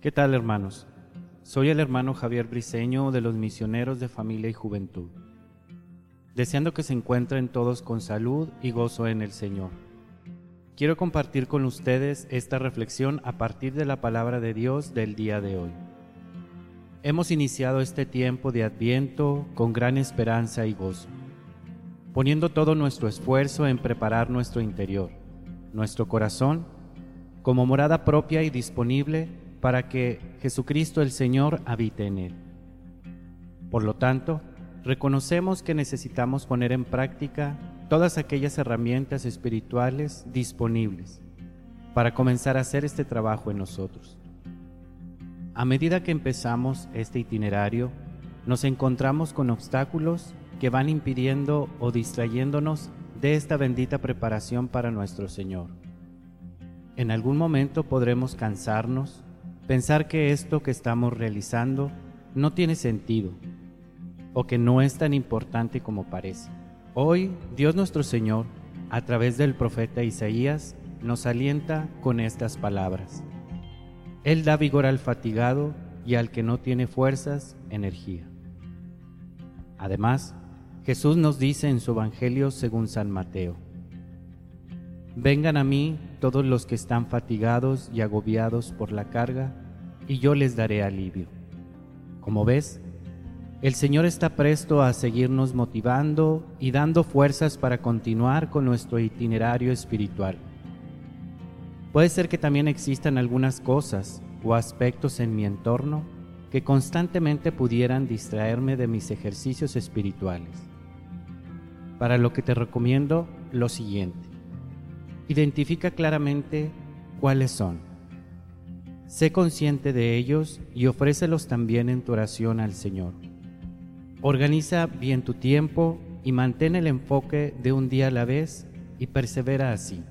¿Qué tal hermanos? Soy el hermano Javier Briceño de los Misioneros de Familia y Juventud, deseando que se encuentren todos con salud y gozo en el Señor. Quiero compartir con ustedes esta reflexión a partir de la palabra de Dios del día de hoy. Hemos iniciado este tiempo de adviento con gran esperanza y gozo, poniendo todo nuestro esfuerzo en preparar nuestro interior, nuestro corazón, como morada propia y disponible para que Jesucristo el Señor habite en él. Por lo tanto, reconocemos que necesitamos poner en práctica todas aquellas herramientas espirituales disponibles para comenzar a hacer este trabajo en nosotros. A medida que empezamos este itinerario, nos encontramos con obstáculos que van impidiendo o distrayéndonos de esta bendita preparación para nuestro Señor. En algún momento podremos cansarnos, pensar que esto que estamos realizando no tiene sentido o que no es tan importante como parece. Hoy Dios nuestro Señor, a través del profeta Isaías, nos alienta con estas palabras. Él da vigor al fatigado y al que no tiene fuerzas, energía. Además, Jesús nos dice en su Evangelio según San Mateo, Vengan a mí todos los que están fatigados y agobiados por la carga, y yo les daré alivio. Como ves, el Señor está presto a seguirnos motivando y dando fuerzas para continuar con nuestro itinerario espiritual. Puede ser que también existan algunas cosas o aspectos en mi entorno que constantemente pudieran distraerme de mis ejercicios espirituales. Para lo que te recomiendo lo siguiente. Identifica claramente cuáles son. Sé consciente de ellos y ofrécelos también en tu oración al Señor. Organiza bien tu tiempo y mantén el enfoque de un día a la vez y persevera así.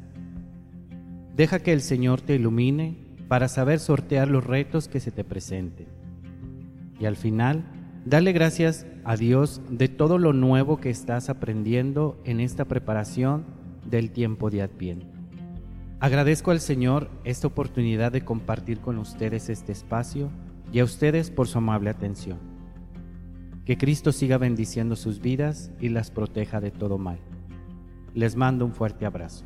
Deja que el Señor te ilumine para saber sortear los retos que se te presenten. Y al final, dale gracias a Dios de todo lo nuevo que estás aprendiendo en esta preparación del tiempo de Adviento. Agradezco al Señor esta oportunidad de compartir con ustedes este espacio y a ustedes por su amable atención. Que Cristo siga bendiciendo sus vidas y las proteja de todo mal. Les mando un fuerte abrazo.